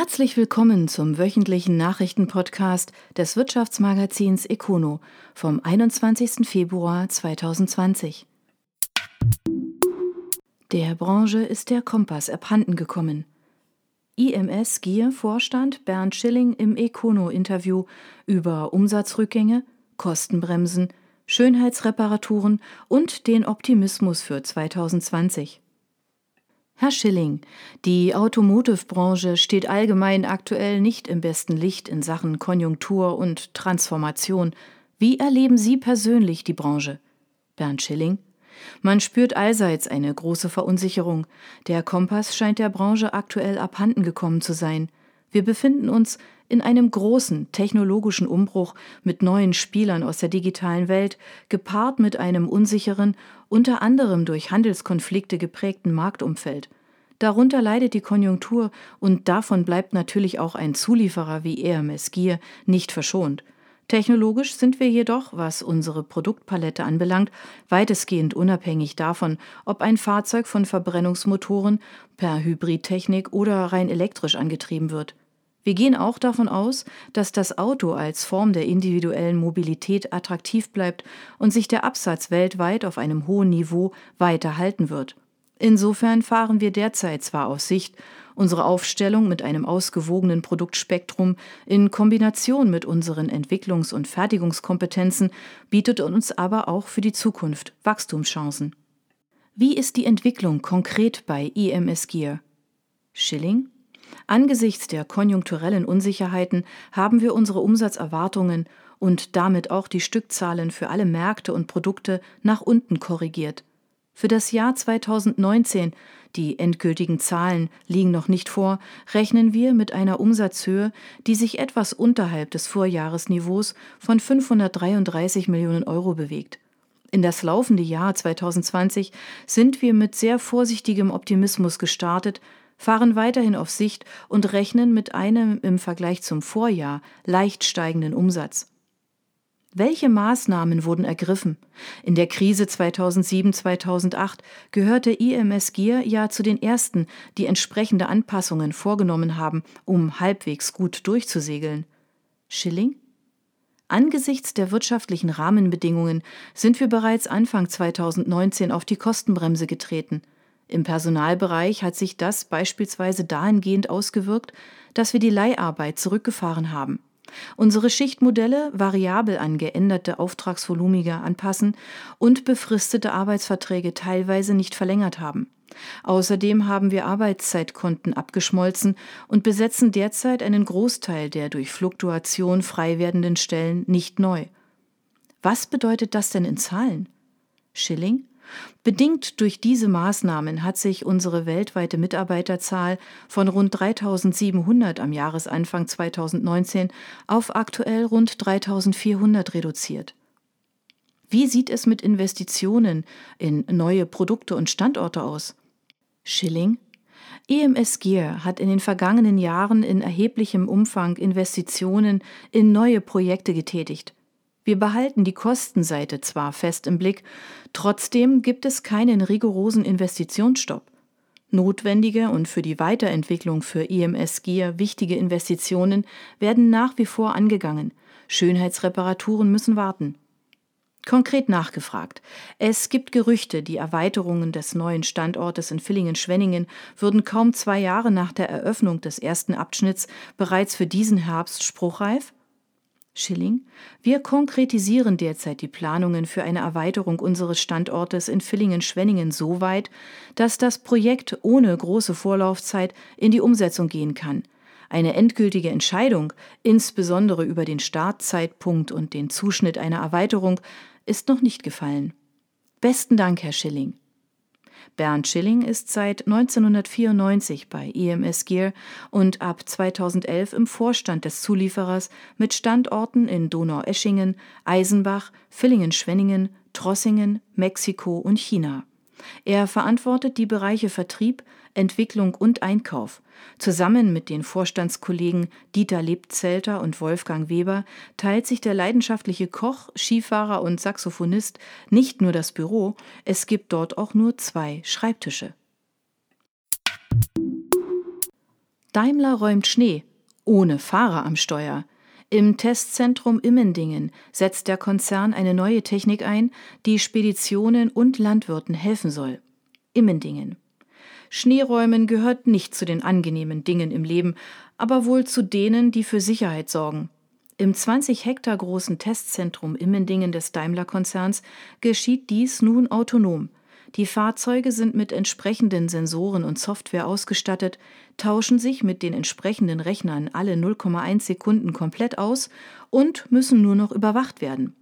Herzlich willkommen zum wöchentlichen Nachrichtenpodcast des Wirtschaftsmagazins Econo vom 21. Februar 2020. Der Branche ist der Kompass abhanden gekommen. IMS Gier Vorstand Bernd Schilling im Econo-Interview über Umsatzrückgänge, Kostenbremsen, Schönheitsreparaturen und den Optimismus für 2020. Herr Schilling, die Automotive-Branche steht allgemein aktuell nicht im besten Licht in Sachen Konjunktur und Transformation. Wie erleben Sie persönlich die Branche? Bernd Schilling. Man spürt allseits eine große Verunsicherung. Der Kompass scheint der Branche aktuell abhanden gekommen zu sein. Wir befinden uns in einem großen technologischen Umbruch mit neuen Spielern aus der digitalen Welt, gepaart mit einem unsicheren unter anderem durch Handelskonflikte geprägten Marktumfeld. Darunter leidet die Konjunktur und davon bleibt natürlich auch ein Zulieferer wie EMS Gier nicht verschont. Technologisch sind wir jedoch, was unsere Produktpalette anbelangt, weitestgehend unabhängig davon, ob ein Fahrzeug von Verbrennungsmotoren per Hybridtechnik oder rein elektrisch angetrieben wird. Wir gehen auch davon aus, dass das Auto als Form der individuellen Mobilität attraktiv bleibt und sich der Absatz weltweit auf einem hohen Niveau weiter halten wird. Insofern fahren wir derzeit zwar auf Sicht, unsere Aufstellung mit einem ausgewogenen Produktspektrum in Kombination mit unseren Entwicklungs- und Fertigungskompetenzen bietet uns aber auch für die Zukunft Wachstumschancen. Wie ist die Entwicklung konkret bei EMS Gear? Schilling Angesichts der konjunkturellen Unsicherheiten haben wir unsere Umsatzerwartungen und damit auch die Stückzahlen für alle Märkte und Produkte nach unten korrigiert. Für das Jahr 2019, die endgültigen Zahlen liegen noch nicht vor, rechnen wir mit einer Umsatzhöhe, die sich etwas unterhalb des Vorjahresniveaus von 533 Millionen Euro bewegt. In das laufende Jahr 2020 sind wir mit sehr vorsichtigem Optimismus gestartet, fahren weiterhin auf Sicht und rechnen mit einem im Vergleich zum Vorjahr leicht steigenden Umsatz. Welche Maßnahmen wurden ergriffen? In der Krise 2007-2008 gehörte IMS Gier ja zu den ersten, die entsprechende Anpassungen vorgenommen haben, um halbwegs gut durchzusegeln. Schilling? Angesichts der wirtschaftlichen Rahmenbedingungen sind wir bereits Anfang 2019 auf die Kostenbremse getreten – im Personalbereich hat sich das beispielsweise dahingehend ausgewirkt, dass wir die Leiharbeit zurückgefahren haben, unsere Schichtmodelle variabel an geänderte Auftragsvolumige anpassen und befristete Arbeitsverträge teilweise nicht verlängert haben. Außerdem haben wir Arbeitszeitkonten abgeschmolzen und besetzen derzeit einen Großteil der durch Fluktuation frei werdenden Stellen nicht neu. Was bedeutet das denn in Zahlen? Schilling? Bedingt durch diese Maßnahmen hat sich unsere weltweite Mitarbeiterzahl von rund 3700 am Jahresanfang 2019 auf aktuell rund 3400 reduziert. Wie sieht es mit Investitionen in neue Produkte und Standorte aus? Schilling EMS Gear hat in den vergangenen Jahren in erheblichem Umfang Investitionen in neue Projekte getätigt. Wir behalten die Kostenseite zwar fest im Blick, trotzdem gibt es keinen rigorosen Investitionsstopp. Notwendige und für die Weiterentwicklung für EMS Gear wichtige Investitionen werden nach wie vor angegangen. Schönheitsreparaturen müssen warten. Konkret nachgefragt. Es gibt Gerüchte, die Erweiterungen des neuen Standortes in Villingen-Schwenningen würden kaum zwei Jahre nach der Eröffnung des ersten Abschnitts bereits für diesen Herbst spruchreif? Schilling, wir konkretisieren derzeit die Planungen für eine Erweiterung unseres Standortes in Villingen-Schwenningen so weit, dass das Projekt ohne große Vorlaufzeit in die Umsetzung gehen kann. Eine endgültige Entscheidung, insbesondere über den Startzeitpunkt und den Zuschnitt einer Erweiterung, ist noch nicht gefallen. Besten Dank, Herr Schilling. Bernd Schilling ist seit 1994 bei EMS Gear und ab 2011 im Vorstand des Zulieferers mit Standorten in Donaueschingen, Eisenbach, Villingen-Schwenningen, Trossingen, Mexiko und China. Er verantwortet die Bereiche Vertrieb, Entwicklung und Einkauf. Zusammen mit den Vorstandskollegen Dieter Lebzelter und Wolfgang Weber teilt sich der leidenschaftliche Koch, Skifahrer und Saxophonist nicht nur das Büro, es gibt dort auch nur zwei Schreibtische. Daimler räumt Schnee, ohne Fahrer am Steuer. Im Testzentrum Immendingen setzt der Konzern eine neue Technik ein, die Speditionen und Landwirten helfen soll. Immendingen. Schneeräumen gehört nicht zu den angenehmen Dingen im Leben, aber wohl zu denen, die für Sicherheit sorgen. Im 20 Hektar großen Testzentrum Immendingen des Daimler-Konzerns geschieht dies nun autonom. Die Fahrzeuge sind mit entsprechenden Sensoren und Software ausgestattet, tauschen sich mit den entsprechenden Rechnern alle 0,1 Sekunden komplett aus und müssen nur noch überwacht werden.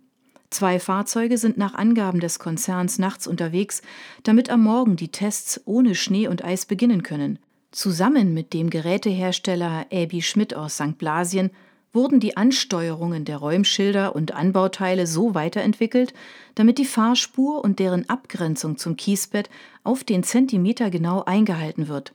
Zwei Fahrzeuge sind nach Angaben des Konzerns nachts unterwegs, damit am Morgen die Tests ohne Schnee und Eis beginnen können. Zusammen mit dem Gerätehersteller Abi Schmidt aus St. Blasien wurden die Ansteuerungen der Räumschilder und Anbauteile so weiterentwickelt, damit die Fahrspur und deren Abgrenzung zum Kiesbett auf den Zentimeter genau eingehalten wird.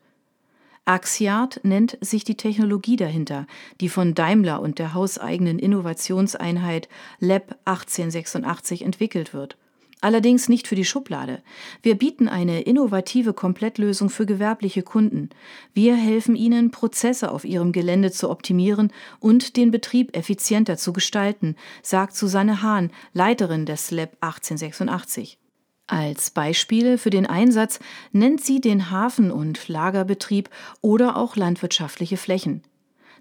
Axiart nennt sich die Technologie dahinter, die von Daimler und der hauseigenen Innovationseinheit Lab 1886 entwickelt wird allerdings nicht für die Schublade. Wir bieten eine innovative Komplettlösung für gewerbliche Kunden. Wir helfen ihnen, Prozesse auf ihrem Gelände zu optimieren und den Betrieb effizienter zu gestalten, sagt Susanne Hahn, Leiterin des Lab 1886. Als Beispiele für den Einsatz nennt sie den Hafen- und Lagerbetrieb oder auch landwirtschaftliche Flächen.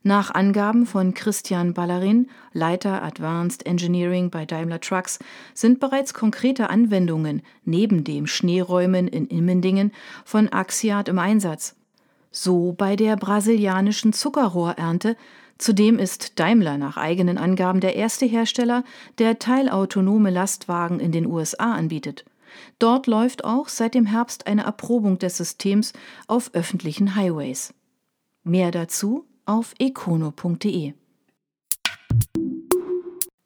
Nach Angaben von Christian Ballarin, Leiter Advanced Engineering bei Daimler Trucks, sind bereits konkrete Anwendungen neben dem Schneeräumen in Immendingen von Axiat im Einsatz. So bei der brasilianischen Zuckerrohrernte, Zudem ist Daimler nach eigenen Angaben der erste Hersteller, der teilautonome Lastwagen in den USA anbietet. Dort läuft auch seit dem Herbst eine Erprobung des Systems auf öffentlichen Highways. Mehr dazu auf econo.de.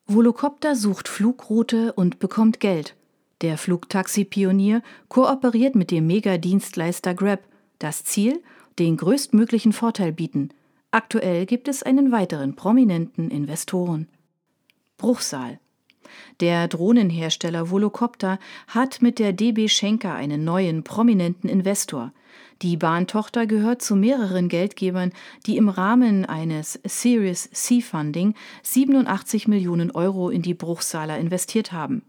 Volocopter sucht Flugroute und bekommt Geld. Der Flugtaxi-Pionier kooperiert mit dem Megadienstleister Grab. Das Ziel? Den größtmöglichen Vorteil bieten. Aktuell gibt es einen weiteren prominenten Investoren. Bruchsal. Der Drohnenhersteller Volocopter hat mit der DB Schenker einen neuen prominenten Investor. Die Bahntochter gehört zu mehreren Geldgebern, die im Rahmen eines Series C Funding 87 Millionen Euro in die Bruchsaler investiert haben.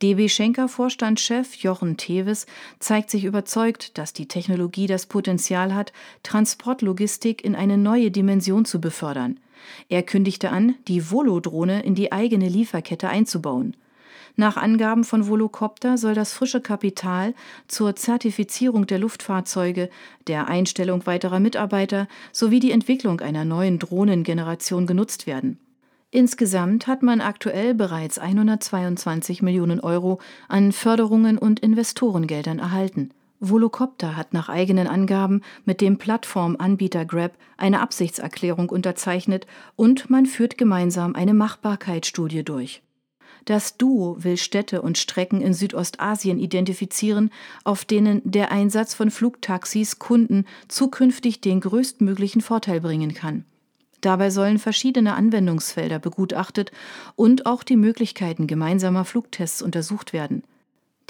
DB Schenker Vorstandschef Jochen Teves zeigt sich überzeugt, dass die Technologie das Potenzial hat, Transportlogistik in eine neue Dimension zu befördern. Er kündigte an, die Volodrohne in die eigene Lieferkette einzubauen. Nach Angaben von Volocopter soll das frische Kapital zur Zertifizierung der Luftfahrzeuge, der Einstellung weiterer Mitarbeiter sowie die Entwicklung einer neuen Drohnengeneration genutzt werden. Insgesamt hat man aktuell bereits 122 Millionen Euro an Förderungen und Investorengeldern erhalten. Volocopter hat nach eigenen Angaben mit dem Plattformanbieter Grab eine Absichtserklärung unterzeichnet und man führt gemeinsam eine Machbarkeitsstudie durch. Das Duo will Städte und Strecken in Südostasien identifizieren, auf denen der Einsatz von Flugtaxis Kunden zukünftig den größtmöglichen Vorteil bringen kann. Dabei sollen verschiedene Anwendungsfelder begutachtet und auch die Möglichkeiten gemeinsamer Flugtests untersucht werden.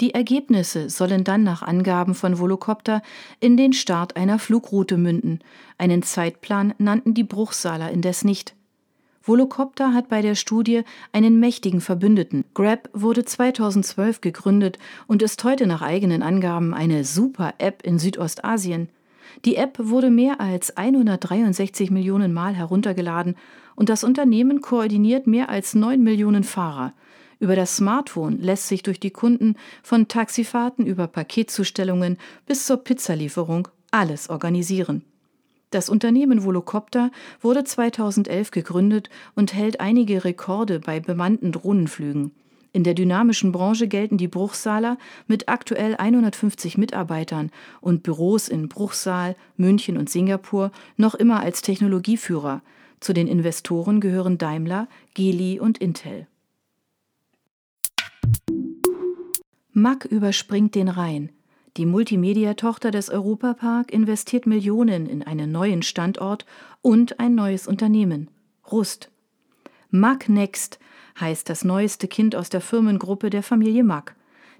Die Ergebnisse sollen dann nach Angaben von Volocopter in den Start einer Flugroute münden. Einen Zeitplan nannten die Bruchsaler indes nicht. Volocopter hat bei der Studie einen mächtigen Verbündeten. Grab wurde 2012 gegründet und ist heute nach eigenen Angaben eine Super-App in Südostasien. Die App wurde mehr als 163 Millionen Mal heruntergeladen und das Unternehmen koordiniert mehr als 9 Millionen Fahrer. Über das Smartphone lässt sich durch die Kunden von Taxifahrten über Paketzustellungen bis zur Pizzalieferung alles organisieren. Das Unternehmen Volocopter wurde 2011 gegründet und hält einige Rekorde bei bemannten Drohnenflügen. In der dynamischen Branche gelten die Bruchsaler mit aktuell 150 Mitarbeitern und Büros in Bruchsal, München und Singapur noch immer als Technologieführer. Zu den Investoren gehören Daimler, Geli und Intel. Mack überspringt den Rhein. Die Multimedia-Tochter des Europapark investiert Millionen in einen neuen Standort und ein neues Unternehmen. Rust. Mack Next heißt das neueste Kind aus der Firmengruppe der Familie Mack.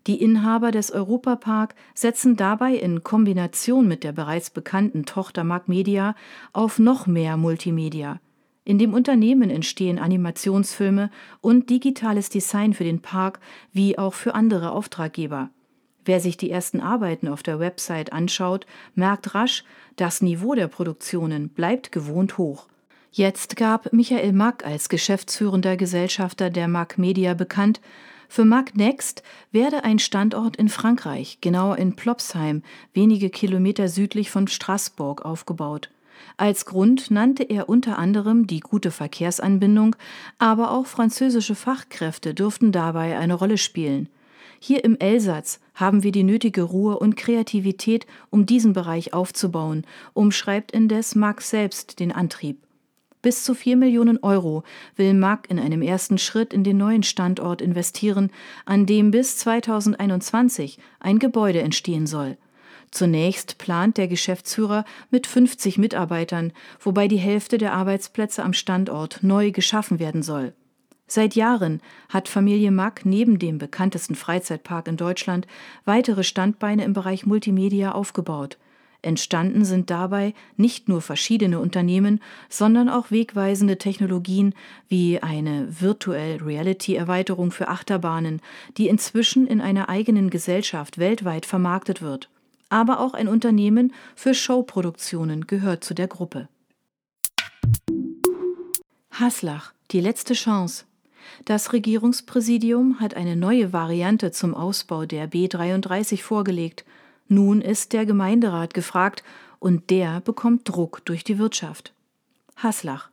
Die Inhaber des Europapark setzen dabei in Kombination mit der bereits bekannten Tochter Mark Media auf noch mehr Multimedia. In dem Unternehmen entstehen Animationsfilme und digitales Design für den Park wie auch für andere Auftraggeber. Wer sich die ersten Arbeiten auf der Website anschaut, merkt rasch, das Niveau der Produktionen bleibt gewohnt hoch. Jetzt gab Michael Mack als geschäftsführender Gesellschafter der Mack Media bekannt, für Mack Next werde ein Standort in Frankreich, genauer in Plopsheim, wenige Kilometer südlich von Straßburg, aufgebaut. Als Grund nannte er unter anderem die gute Verkehrsanbindung, aber auch französische Fachkräfte dürften dabei eine Rolle spielen. Hier im Elsatz haben wir die nötige Ruhe und Kreativität, um diesen Bereich aufzubauen, umschreibt indes Mack selbst den Antrieb. Bis zu 4 Millionen Euro will Mack in einem ersten Schritt in den neuen Standort investieren, an dem bis 2021 ein Gebäude entstehen soll. Zunächst plant der Geschäftsführer mit 50 Mitarbeitern, wobei die Hälfte der Arbeitsplätze am Standort neu geschaffen werden soll. Seit Jahren hat Familie Mack neben dem bekanntesten Freizeitpark in Deutschland weitere Standbeine im Bereich Multimedia aufgebaut. Entstanden sind dabei nicht nur verschiedene Unternehmen, sondern auch wegweisende Technologien wie eine Virtual Reality Erweiterung für Achterbahnen, die inzwischen in einer eigenen Gesellschaft weltweit vermarktet wird. Aber auch ein Unternehmen für Showproduktionen gehört zu der Gruppe. Haslach, die letzte Chance. Das Regierungspräsidium hat eine neue Variante zum Ausbau der B33 vorgelegt – nun ist der Gemeinderat gefragt und der bekommt Druck durch die Wirtschaft. Haslach.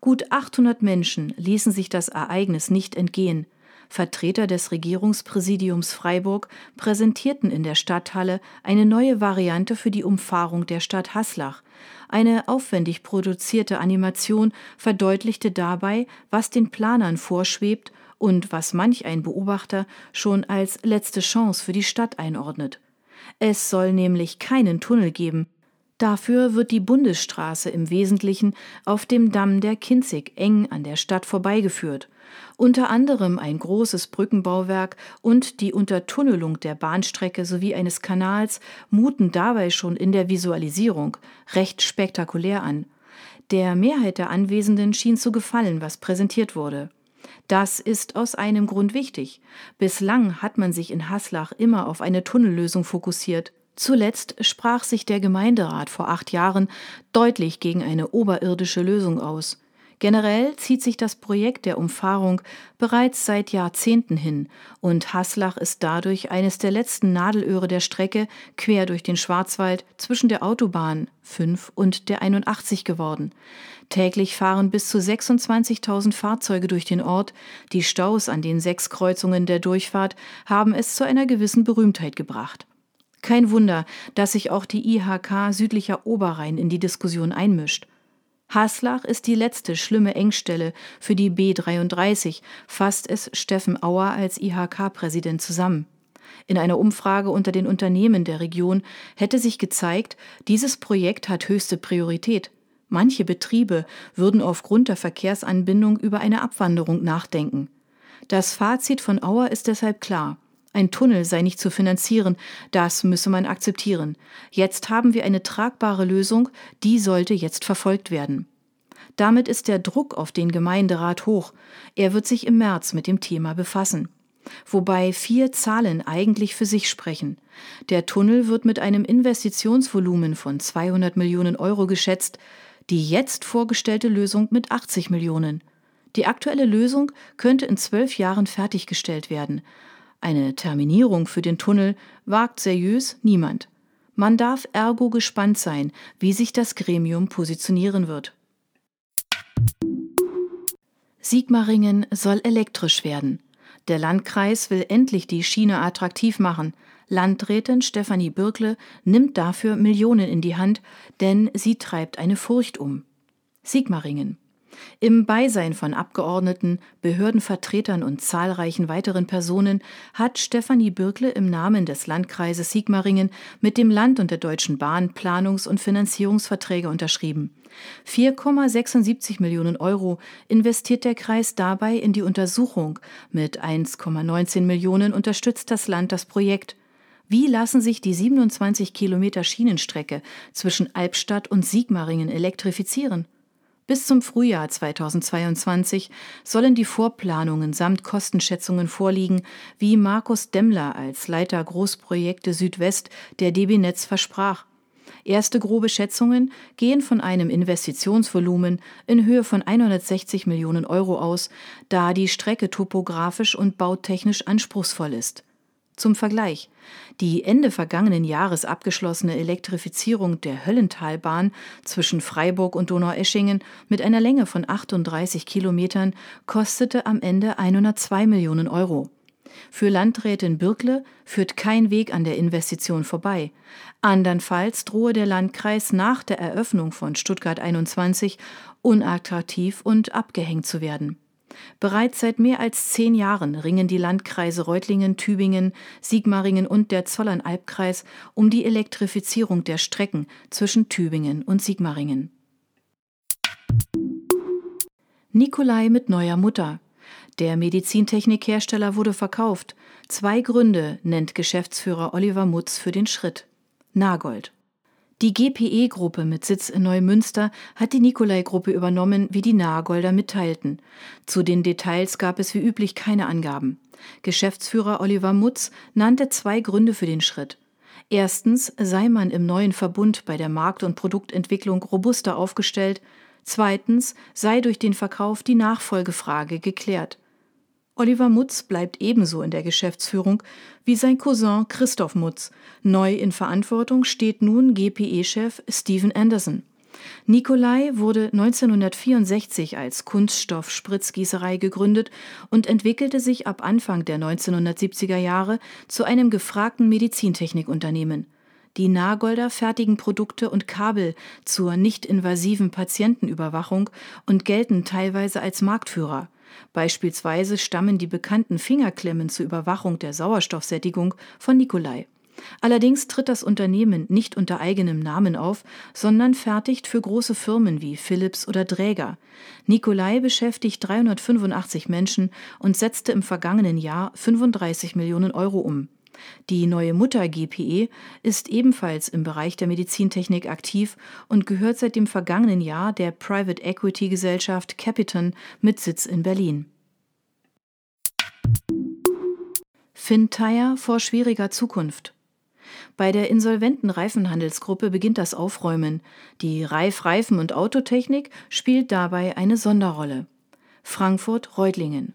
Gut 800 Menschen ließen sich das Ereignis nicht entgehen. Vertreter des Regierungspräsidiums Freiburg präsentierten in der Stadthalle eine neue Variante für die Umfahrung der Stadt Haslach. Eine aufwendig produzierte Animation verdeutlichte dabei, was den Planern vorschwebt und was manch ein Beobachter schon als letzte Chance für die Stadt einordnet. Es soll nämlich keinen Tunnel geben. Dafür wird die Bundesstraße im Wesentlichen auf dem Damm der Kinzig eng an der Stadt vorbeigeführt. Unter anderem ein großes Brückenbauwerk und die Untertunnelung der Bahnstrecke sowie eines Kanals muten dabei schon in der Visualisierung recht spektakulär an. Der Mehrheit der Anwesenden schien zu gefallen, was präsentiert wurde. Das ist aus einem Grund wichtig. Bislang hat man sich in Haslach immer auf eine Tunnellösung fokussiert. Zuletzt sprach sich der Gemeinderat vor acht Jahren deutlich gegen eine oberirdische Lösung aus. Generell zieht sich das Projekt der Umfahrung bereits seit Jahrzehnten hin und Haslach ist dadurch eines der letzten Nadelöhre der Strecke quer durch den Schwarzwald zwischen der Autobahn 5 und der 81 geworden. Täglich fahren bis zu 26.000 Fahrzeuge durch den Ort. Die Staus an den sechs Kreuzungen der Durchfahrt haben es zu einer gewissen Berühmtheit gebracht. Kein Wunder, dass sich auch die IHK südlicher Oberrhein in die Diskussion einmischt. Haslach ist die letzte schlimme Engstelle für die B33, fasst es Steffen Auer als IHK-Präsident zusammen. In einer Umfrage unter den Unternehmen der Region hätte sich gezeigt, dieses Projekt hat höchste Priorität. Manche Betriebe würden aufgrund der Verkehrsanbindung über eine Abwanderung nachdenken. Das Fazit von Auer ist deshalb klar. Ein Tunnel sei nicht zu finanzieren, das müsse man akzeptieren. Jetzt haben wir eine tragbare Lösung, die sollte jetzt verfolgt werden. Damit ist der Druck auf den Gemeinderat hoch. Er wird sich im März mit dem Thema befassen. Wobei vier Zahlen eigentlich für sich sprechen. Der Tunnel wird mit einem Investitionsvolumen von 200 Millionen Euro geschätzt, die jetzt vorgestellte Lösung mit 80 Millionen. Die aktuelle Lösung könnte in zwölf Jahren fertiggestellt werden. Eine Terminierung für den Tunnel wagt seriös niemand. Man darf ergo gespannt sein, wie sich das Gremium positionieren wird. Sigmaringen soll elektrisch werden. Der Landkreis will endlich die Schiene attraktiv machen. Landrätin Stefanie Birkle nimmt dafür Millionen in die Hand, denn sie treibt eine Furcht um. Sigmaringen. Im Beisein von Abgeordneten, Behördenvertretern und zahlreichen weiteren Personen hat Stefanie Birkle im Namen des Landkreises Sigmaringen mit dem Land und der Deutschen Bahn Planungs- und Finanzierungsverträge unterschrieben. 4,76 Millionen Euro investiert der Kreis dabei in die Untersuchung. Mit 1,19 Millionen unterstützt das Land das Projekt. Wie lassen sich die 27 Kilometer Schienenstrecke zwischen Albstadt und Sigmaringen elektrifizieren? Bis zum Frühjahr 2022 sollen die Vorplanungen samt Kostenschätzungen vorliegen, wie Markus Demmler als Leiter Großprojekte Südwest der DB Netz versprach. Erste grobe Schätzungen gehen von einem Investitionsvolumen in Höhe von 160 Millionen Euro aus, da die Strecke topografisch und bautechnisch anspruchsvoll ist. Zum Vergleich. Die Ende vergangenen Jahres abgeschlossene Elektrifizierung der Höllentalbahn zwischen Freiburg und Donaueschingen mit einer Länge von 38 Kilometern kostete am Ende 102 Millionen Euro. Für Landrätin Birkle führt kein Weg an der Investition vorbei. Andernfalls drohe der Landkreis nach der Eröffnung von Stuttgart 21 unattraktiv und abgehängt zu werden. Bereits seit mehr als zehn Jahren ringen die Landkreise Reutlingen, Tübingen, Sigmaringen und der Zollernalbkreis um die Elektrifizierung der Strecken zwischen Tübingen und Sigmaringen. Nikolai mit neuer Mutter. Der Medizintechnikhersteller wurde verkauft. Zwei Gründe nennt Geschäftsführer Oliver Mutz für den Schritt. Nagold. Die GPE-Gruppe mit Sitz in Neumünster hat die Nikolai-Gruppe übernommen, wie die Nahegolder mitteilten. Zu den Details gab es wie üblich keine Angaben. Geschäftsführer Oliver Mutz nannte zwei Gründe für den Schritt. Erstens sei man im neuen Verbund bei der Markt- und Produktentwicklung robuster aufgestellt. Zweitens sei durch den Verkauf die Nachfolgefrage geklärt. Oliver Mutz bleibt ebenso in der Geschäftsführung wie sein Cousin Christoph Mutz. Neu in Verantwortung steht nun GPE-Chef Steven Anderson. Nikolai wurde 1964 als Kunststoff-Spritzgießerei gegründet und entwickelte sich ab Anfang der 1970er Jahre zu einem gefragten Medizintechnikunternehmen. Die Nagolder fertigen Produkte und Kabel zur nicht-invasiven Patientenüberwachung und gelten teilweise als Marktführer. Beispielsweise stammen die bekannten Fingerklemmen zur Überwachung der Sauerstoffsättigung von Nikolai. Allerdings tritt das Unternehmen nicht unter eigenem Namen auf, sondern fertigt für große Firmen wie Philips oder Dräger. Nikolai beschäftigt 385 Menschen und setzte im vergangenen Jahr 35 Millionen Euro um. Die neue Mutter GPE ist ebenfalls im Bereich der Medizintechnik aktiv und gehört seit dem vergangenen Jahr der Private Equity Gesellschaft Capiton mit Sitz in Berlin. Finntire vor schwieriger Zukunft. Bei der insolventen Reifenhandelsgruppe beginnt das Aufräumen. Die Reif Reifen und Autotechnik spielt dabei eine Sonderrolle. Frankfurt Reutlingen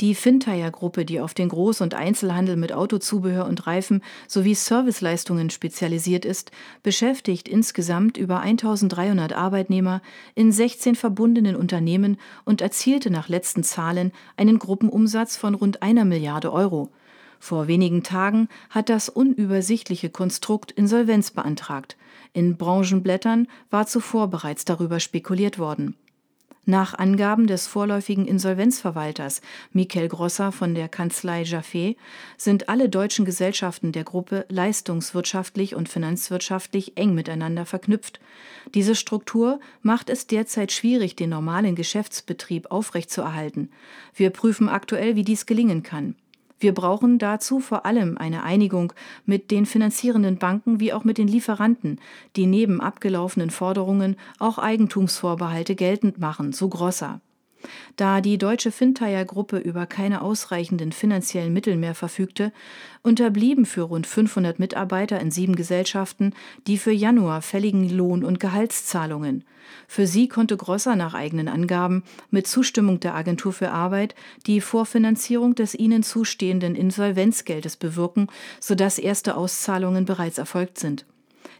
die Finntire-Gruppe, die auf den Groß- und Einzelhandel mit Autozubehör und Reifen sowie Serviceleistungen spezialisiert ist, beschäftigt insgesamt über 1300 Arbeitnehmer in 16 verbundenen Unternehmen und erzielte nach letzten Zahlen einen Gruppenumsatz von rund einer Milliarde Euro. Vor wenigen Tagen hat das unübersichtliche Konstrukt Insolvenz beantragt. In Branchenblättern war zuvor bereits darüber spekuliert worden. Nach Angaben des vorläufigen Insolvenzverwalters Michael Grosser von der Kanzlei Jaffe sind alle deutschen Gesellschaften der Gruppe leistungswirtschaftlich und finanzwirtschaftlich eng miteinander verknüpft. Diese Struktur macht es derzeit schwierig, den normalen Geschäftsbetrieb aufrechtzuerhalten. Wir prüfen aktuell, wie dies gelingen kann. Wir brauchen dazu vor allem eine Einigung mit den finanzierenden Banken wie auch mit den Lieferanten, die neben abgelaufenen Forderungen auch Eigentumsvorbehalte geltend machen, so Grosser. Da die deutsche Finntire-Gruppe über keine ausreichenden finanziellen Mittel mehr verfügte, unterblieben für rund 500 Mitarbeiter in sieben Gesellschaften die für Januar fälligen Lohn- und Gehaltszahlungen. Für sie konnte Grosser nach eigenen Angaben mit Zustimmung der Agentur für Arbeit die Vorfinanzierung des ihnen zustehenden Insolvenzgeldes bewirken, sodass erste Auszahlungen bereits erfolgt sind.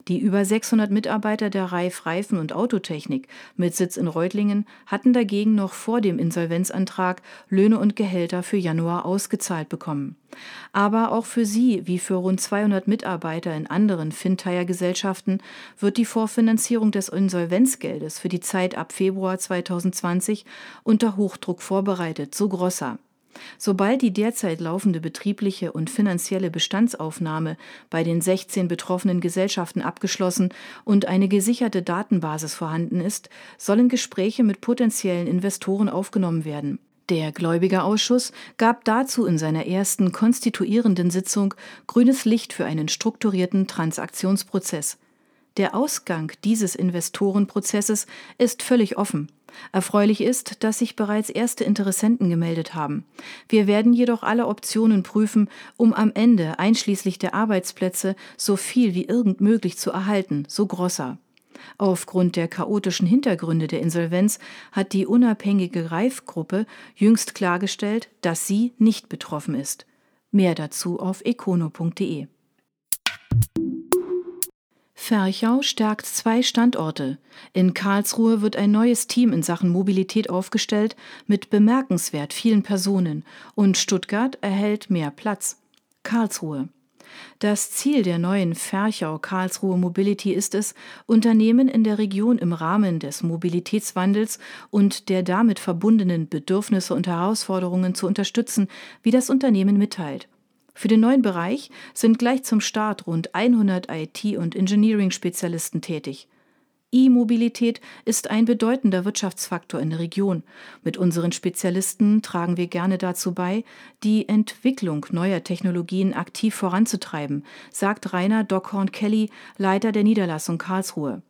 Die über 600 Mitarbeiter der Reif Reifen und Autotechnik mit Sitz in Reutlingen hatten dagegen noch vor dem Insolvenzantrag Löhne und Gehälter für Januar ausgezahlt bekommen. Aber auch für sie, wie für rund 200 Mitarbeiter in anderen Finntire-Gesellschaften, wird die Vorfinanzierung des Insolvenzgeldes für die Zeit ab Februar 2020 unter Hochdruck vorbereitet, so Grosser. Sobald die derzeit laufende betriebliche und finanzielle Bestandsaufnahme bei den 16 betroffenen Gesellschaften abgeschlossen und eine gesicherte Datenbasis vorhanden ist, sollen Gespräche mit potenziellen Investoren aufgenommen werden. Der Gläubigerausschuss gab dazu in seiner ersten konstituierenden Sitzung grünes Licht für einen strukturierten Transaktionsprozess. Der Ausgang dieses Investorenprozesses ist völlig offen. Erfreulich ist, dass sich bereits erste Interessenten gemeldet haben. Wir werden jedoch alle Optionen prüfen, um am Ende einschließlich der Arbeitsplätze so viel wie irgend möglich zu erhalten, so Grosser. Aufgrund der chaotischen Hintergründe der Insolvenz hat die unabhängige Reif-Gruppe jüngst klargestellt, dass sie nicht betroffen ist. Mehr dazu auf econo.de. Ferchau stärkt zwei Standorte. In Karlsruhe wird ein neues Team in Sachen Mobilität aufgestellt mit bemerkenswert vielen Personen und Stuttgart erhält mehr Platz. Karlsruhe. Das Ziel der neuen Ferchau Karlsruhe Mobility ist es, Unternehmen in der Region im Rahmen des Mobilitätswandels und der damit verbundenen Bedürfnisse und Herausforderungen zu unterstützen, wie das Unternehmen mitteilt. Für den neuen Bereich sind gleich zum Start rund 100 IT- und Engineering-Spezialisten tätig. E-Mobilität ist ein bedeutender Wirtschaftsfaktor in der Region. Mit unseren Spezialisten tragen wir gerne dazu bei, die Entwicklung neuer Technologien aktiv voranzutreiben, sagt Rainer Dockhorn-Kelly, Leiter der Niederlassung Karlsruhe.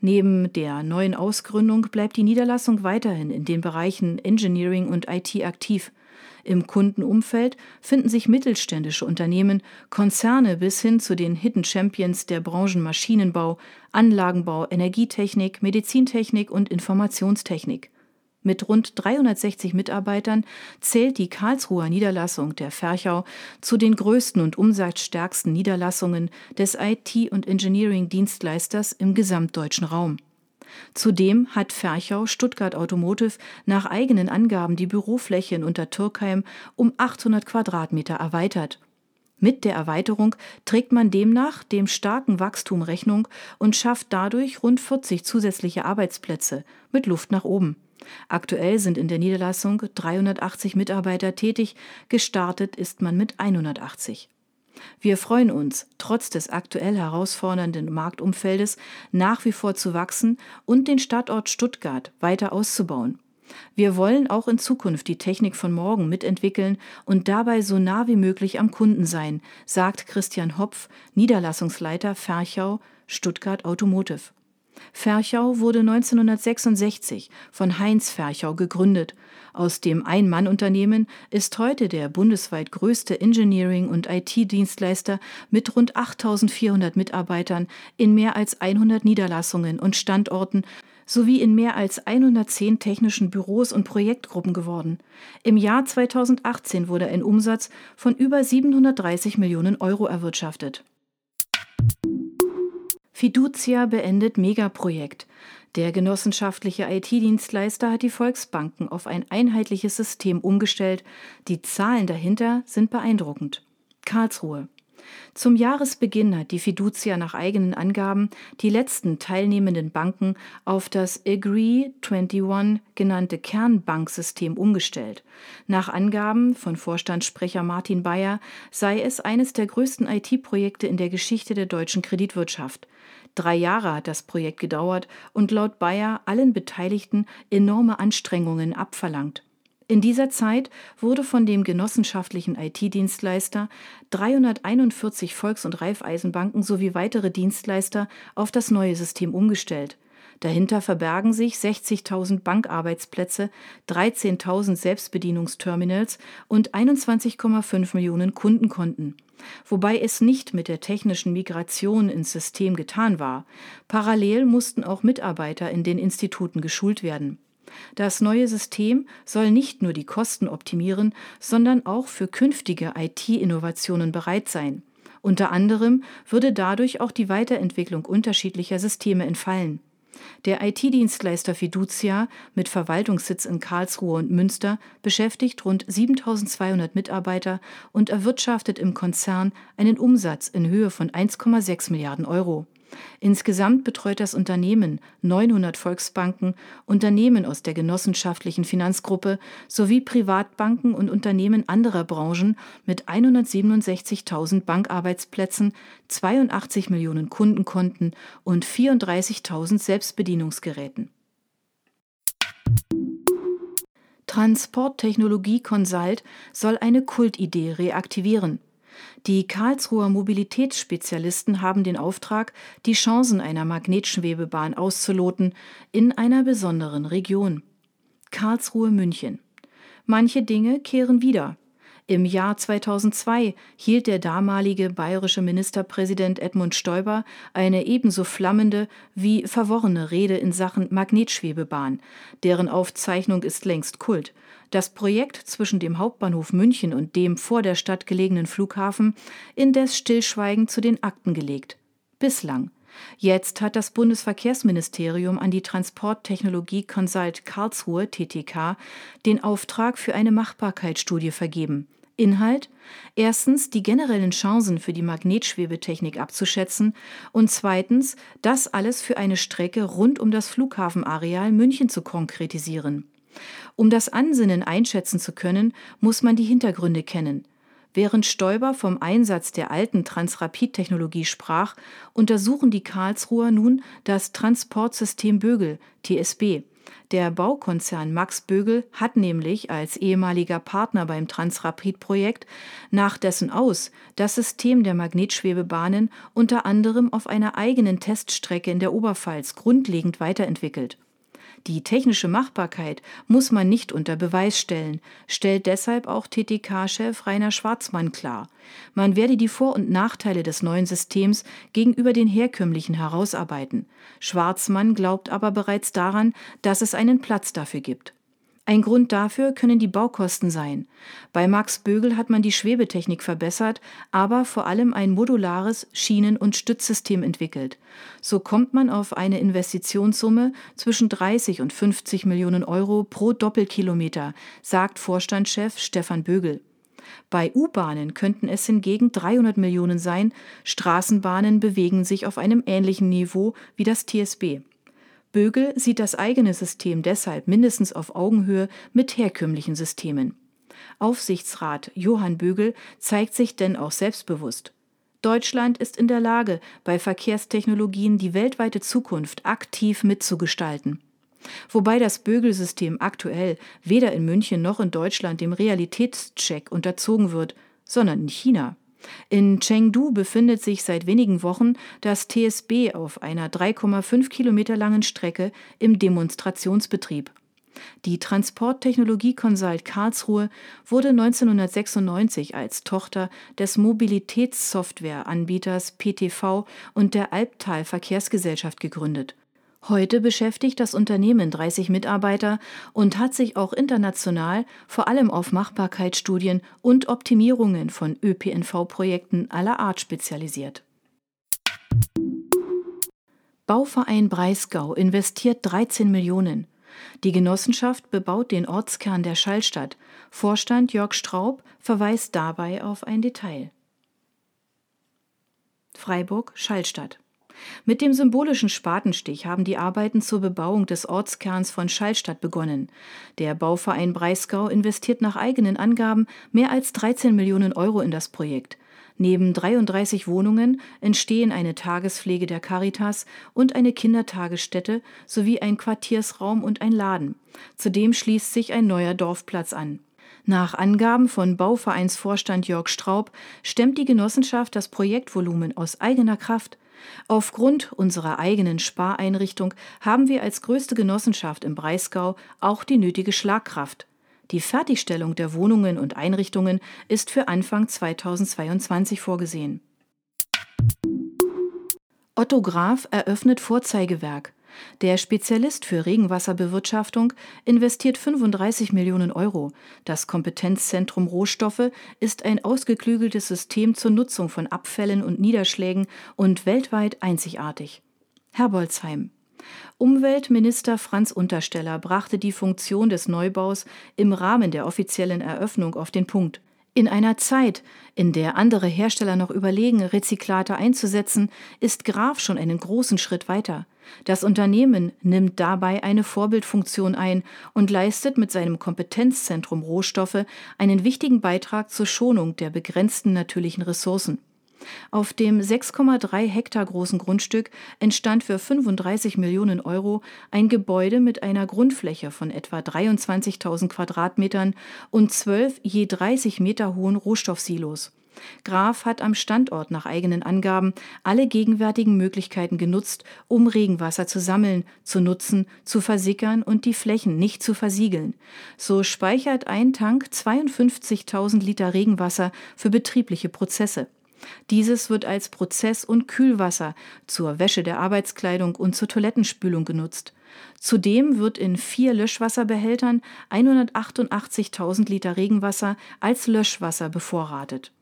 Neben der neuen Ausgründung bleibt die Niederlassung weiterhin in den Bereichen Engineering und IT aktiv. Im Kundenumfeld finden sich mittelständische Unternehmen, Konzerne bis hin zu den Hidden Champions der Branchen Maschinenbau, Anlagenbau, Energietechnik, Medizintechnik und Informationstechnik. Mit rund 360 Mitarbeitern zählt die Karlsruher Niederlassung der Ferchau zu den größten und umsatzstärksten Niederlassungen des IT- und Engineering-Dienstleisters im gesamtdeutschen Raum. Zudem hat Ferchau Stuttgart Automotive nach eigenen Angaben die Bürofläche in Untertürkheim um 800 Quadratmeter erweitert. Mit der Erweiterung trägt man demnach dem starken Wachstum Rechnung und schafft dadurch rund 40 zusätzliche Arbeitsplätze mit Luft nach oben. Aktuell sind in der Niederlassung 380 Mitarbeiter tätig, gestartet ist man mit 180. Wir freuen uns, trotz des aktuell herausfordernden Marktumfeldes nach wie vor zu wachsen und den Standort Stuttgart weiter auszubauen. Wir wollen auch in Zukunft die Technik von morgen mitentwickeln und dabei so nah wie möglich am Kunden sein, sagt Christian Hopf, Niederlassungsleiter Ferchau, Stuttgart Automotive. Ferchau wurde 1966 von Heinz Ferchau gegründet. Aus dem Ein-Mann-Unternehmen ist heute der bundesweit größte Engineering- und IT-Dienstleister mit rund 8400 Mitarbeitern in mehr als 100 Niederlassungen und Standorten sowie in mehr als 110 technischen Büros und Projektgruppen geworden. Im Jahr 2018 wurde ein Umsatz von über 730 Millionen Euro erwirtschaftet. Fiducia beendet Megaprojekt. Der genossenschaftliche IT-Dienstleister hat die Volksbanken auf ein einheitliches System umgestellt. Die Zahlen dahinter sind beeindruckend. Karlsruhe. Zum Jahresbeginn hat die Fiducia nach eigenen Angaben die letzten teilnehmenden Banken auf das Agree 21 genannte Kernbanksystem umgestellt. Nach Angaben von Vorstandssprecher Martin Bayer sei es eines der größten IT-Projekte in der Geschichte der deutschen Kreditwirtschaft. Drei Jahre hat das Projekt gedauert und laut Bayer allen Beteiligten enorme Anstrengungen abverlangt. In dieser Zeit wurde von dem genossenschaftlichen IT-Dienstleister 341 Volks- und Raiffeisenbanken sowie weitere Dienstleister auf das neue System umgestellt. Dahinter verbergen sich 60.000 Bankarbeitsplätze, 13.000 Selbstbedienungsterminals und 21,5 Millionen Kundenkonten. Wobei es nicht mit der technischen Migration ins System getan war. Parallel mussten auch Mitarbeiter in den Instituten geschult werden. Das neue System soll nicht nur die Kosten optimieren, sondern auch für künftige IT-Innovationen bereit sein. Unter anderem würde dadurch auch die Weiterentwicklung unterschiedlicher Systeme entfallen. Der IT-Dienstleister Fiducia mit Verwaltungssitz in Karlsruhe und Münster beschäftigt rund 7200 Mitarbeiter und erwirtschaftet im Konzern einen Umsatz in Höhe von 1,6 Milliarden Euro. Insgesamt betreut das Unternehmen 900 Volksbanken, Unternehmen aus der genossenschaftlichen Finanzgruppe sowie Privatbanken und Unternehmen anderer Branchen mit 167.000 Bankarbeitsplätzen, 82 Millionen Kundenkonten und 34.000 Selbstbedienungsgeräten. Transporttechnologie Consult soll eine Kultidee reaktivieren. Die Karlsruher Mobilitätsspezialisten haben den Auftrag, die Chancen einer Magnetschwebebahn auszuloten in einer besonderen Region. Karlsruhe München. Manche Dinge kehren wieder. Im Jahr 2002 hielt der damalige bayerische Ministerpräsident Edmund Stoiber eine ebenso flammende wie verworrene Rede in Sachen Magnetschwebebahn. Deren Aufzeichnung ist längst Kult. Das Projekt zwischen dem Hauptbahnhof München und dem vor der Stadt gelegenen Flughafen indes stillschweigend zu den Akten gelegt. Bislang. Jetzt hat das Bundesverkehrsministerium an die Transporttechnologie Consult Karlsruhe TTK den Auftrag für eine Machbarkeitsstudie vergeben. Inhalt: erstens die generellen Chancen für die Magnetschwebetechnik abzuschätzen und zweitens das alles für eine Strecke rund um das Flughafenareal München zu konkretisieren. Um das Ansinnen einschätzen zu können, muss man die Hintergründe kennen. Während Stoiber vom Einsatz der alten Transrapid-Technologie sprach, untersuchen die Karlsruher nun das Transportsystem Bögel (TSB) der Baukonzern Max Bögel hat nämlich als ehemaliger Partner beim Transrapid-Projekt nach dessen Aus das System der Magnetschwebebahnen unter anderem auf einer eigenen Teststrecke in der Oberpfalz grundlegend weiterentwickelt die technische Machbarkeit muss man nicht unter Beweis stellen, stellt deshalb auch TTK-Chef Rainer Schwarzmann klar. Man werde die Vor- und Nachteile des neuen Systems gegenüber den herkömmlichen herausarbeiten. Schwarzmann glaubt aber bereits daran, dass es einen Platz dafür gibt. Ein Grund dafür können die Baukosten sein. Bei Max Bögel hat man die Schwebetechnik verbessert, aber vor allem ein modulares Schienen- und Stützsystem entwickelt. So kommt man auf eine Investitionssumme zwischen 30 und 50 Millionen Euro pro Doppelkilometer, sagt Vorstandschef Stefan Bögel. Bei U-Bahnen könnten es hingegen 300 Millionen sein, Straßenbahnen bewegen sich auf einem ähnlichen Niveau wie das TSB. Bögel sieht das eigene System deshalb mindestens auf Augenhöhe mit herkömmlichen Systemen. Aufsichtsrat Johann Bögel zeigt sich denn auch selbstbewusst. Deutschland ist in der Lage, bei Verkehrstechnologien die weltweite Zukunft aktiv mitzugestalten. Wobei das Bögel-System aktuell weder in München noch in Deutschland dem Realitätscheck unterzogen wird, sondern in China. In Chengdu befindet sich seit wenigen Wochen das TSB auf einer 3,5 Kilometer langen Strecke im Demonstrationsbetrieb. Die Transporttechnologie Consult Karlsruhe wurde 1996 als Tochter des Mobilitätssoftwareanbieters PTV und der Albtal Verkehrsgesellschaft gegründet Heute beschäftigt das Unternehmen 30 Mitarbeiter und hat sich auch international vor allem auf Machbarkeitsstudien und Optimierungen von ÖPNV-Projekten aller Art spezialisiert. Bauverein Breisgau investiert 13 Millionen. Die Genossenschaft bebaut den Ortskern der Schallstadt. Vorstand Jörg Straub verweist dabei auf ein Detail. Freiburg Schallstadt mit dem symbolischen Spatenstich haben die Arbeiten zur Bebauung des Ortskerns von Schallstadt begonnen. Der Bauverein Breisgau investiert nach eigenen Angaben mehr als 13 Millionen Euro in das Projekt. Neben 33 Wohnungen entstehen eine Tagespflege der Caritas und eine Kindertagesstätte sowie ein Quartiersraum und ein Laden. Zudem schließt sich ein neuer Dorfplatz an. Nach Angaben von Bauvereinsvorstand Jörg Straub stemmt die Genossenschaft das Projektvolumen aus eigener Kraft. Aufgrund unserer eigenen Spareinrichtung haben wir als größte Genossenschaft im Breisgau auch die nötige Schlagkraft. Die Fertigstellung der Wohnungen und Einrichtungen ist für Anfang 2022 vorgesehen. Otto Graf eröffnet Vorzeigewerk. Der Spezialist für Regenwasserbewirtschaftung investiert 35 Millionen Euro. Das Kompetenzzentrum Rohstoffe ist ein ausgeklügeltes System zur Nutzung von Abfällen und Niederschlägen und weltweit einzigartig. Herbolzheim. Umweltminister Franz Untersteller brachte die Funktion des Neubaus im Rahmen der offiziellen Eröffnung auf den Punkt. In einer Zeit, in der andere Hersteller noch überlegen, Rezyklate einzusetzen, ist Graf schon einen großen Schritt weiter. Das Unternehmen nimmt dabei eine Vorbildfunktion ein und leistet mit seinem Kompetenzzentrum Rohstoffe einen wichtigen Beitrag zur Schonung der begrenzten natürlichen Ressourcen. Auf dem 6,3 Hektar großen Grundstück entstand für 35 Millionen Euro ein Gebäude mit einer Grundfläche von etwa 23.000 Quadratmetern und zwölf je 30 Meter hohen Rohstoffsilos. Graf hat am Standort nach eigenen Angaben alle gegenwärtigen Möglichkeiten genutzt, um Regenwasser zu sammeln, zu nutzen, zu versickern und die Flächen nicht zu versiegeln. So speichert ein Tank 52.000 Liter Regenwasser für betriebliche Prozesse. Dieses wird als Prozess- und Kühlwasser zur Wäsche der Arbeitskleidung und zur Toilettenspülung genutzt. Zudem wird in vier Löschwasserbehältern 188.000 Liter Regenwasser als Löschwasser bevorratet.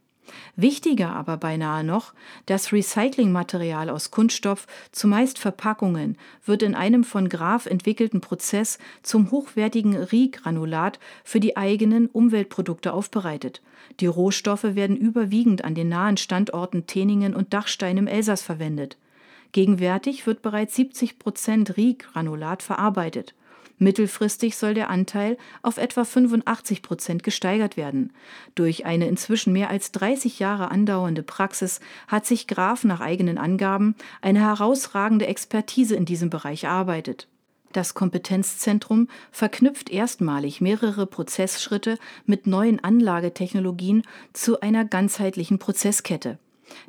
Wichtiger aber beinahe noch, das Recyclingmaterial aus Kunststoff, zumeist Verpackungen, wird in einem von Graf entwickelten Prozess zum hochwertigen Riegranulat für die eigenen Umweltprodukte aufbereitet. Die Rohstoffe werden überwiegend an den nahen Standorten Teningen und Dachstein im Elsass verwendet. Gegenwärtig wird bereits 70 Prozent Riegranulat verarbeitet. Mittelfristig soll der Anteil auf etwa 85 Prozent gesteigert werden. Durch eine inzwischen mehr als 30 Jahre andauernde Praxis hat sich Graf nach eigenen Angaben eine herausragende Expertise in diesem Bereich erarbeitet. Das Kompetenzzentrum verknüpft erstmalig mehrere Prozessschritte mit neuen Anlagetechnologien zu einer ganzheitlichen Prozesskette.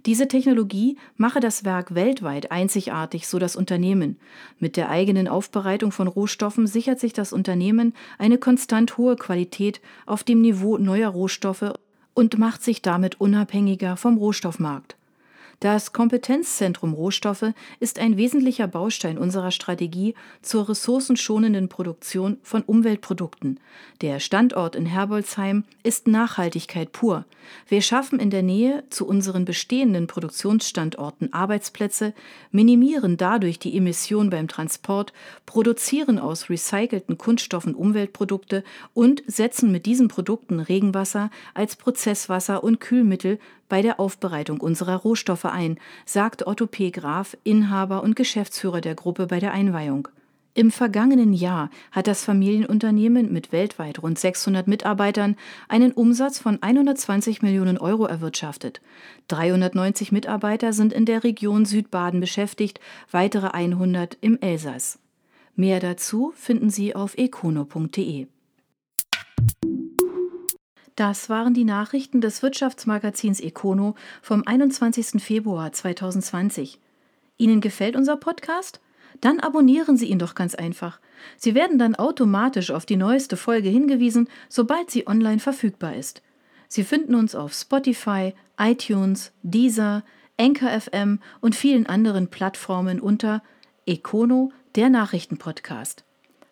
Diese Technologie mache das Werk weltweit einzigartig, so das Unternehmen. Mit der eigenen Aufbereitung von Rohstoffen sichert sich das Unternehmen eine konstant hohe Qualität auf dem Niveau neuer Rohstoffe und macht sich damit unabhängiger vom Rohstoffmarkt. Das Kompetenzzentrum Rohstoffe ist ein wesentlicher Baustein unserer Strategie zur ressourcenschonenden Produktion von Umweltprodukten. Der Standort in Herbolzheim ist Nachhaltigkeit pur. Wir schaffen in der Nähe zu unseren bestehenden Produktionsstandorten Arbeitsplätze, minimieren dadurch die Emission beim Transport, produzieren aus recycelten Kunststoffen Umweltprodukte und setzen mit diesen Produkten Regenwasser als Prozesswasser und Kühlmittel bei der Aufbereitung unserer Rohstoffe ein, sagt Otto P. Graf, Inhaber und Geschäftsführer der Gruppe bei der Einweihung. Im vergangenen Jahr hat das Familienunternehmen mit weltweit rund 600 Mitarbeitern einen Umsatz von 120 Millionen Euro erwirtschaftet. 390 Mitarbeiter sind in der Region Südbaden beschäftigt, weitere 100 im Elsass. Mehr dazu finden Sie auf econo.de. Das waren die Nachrichten des Wirtschaftsmagazins Econo vom 21. Februar 2020. Ihnen gefällt unser Podcast? Dann abonnieren Sie ihn doch ganz einfach. Sie werden dann automatisch auf die neueste Folge hingewiesen, sobald sie online verfügbar ist. Sie finden uns auf Spotify, iTunes, Deezer, Anchor FM und vielen anderen Plattformen unter Econo, der Nachrichtenpodcast.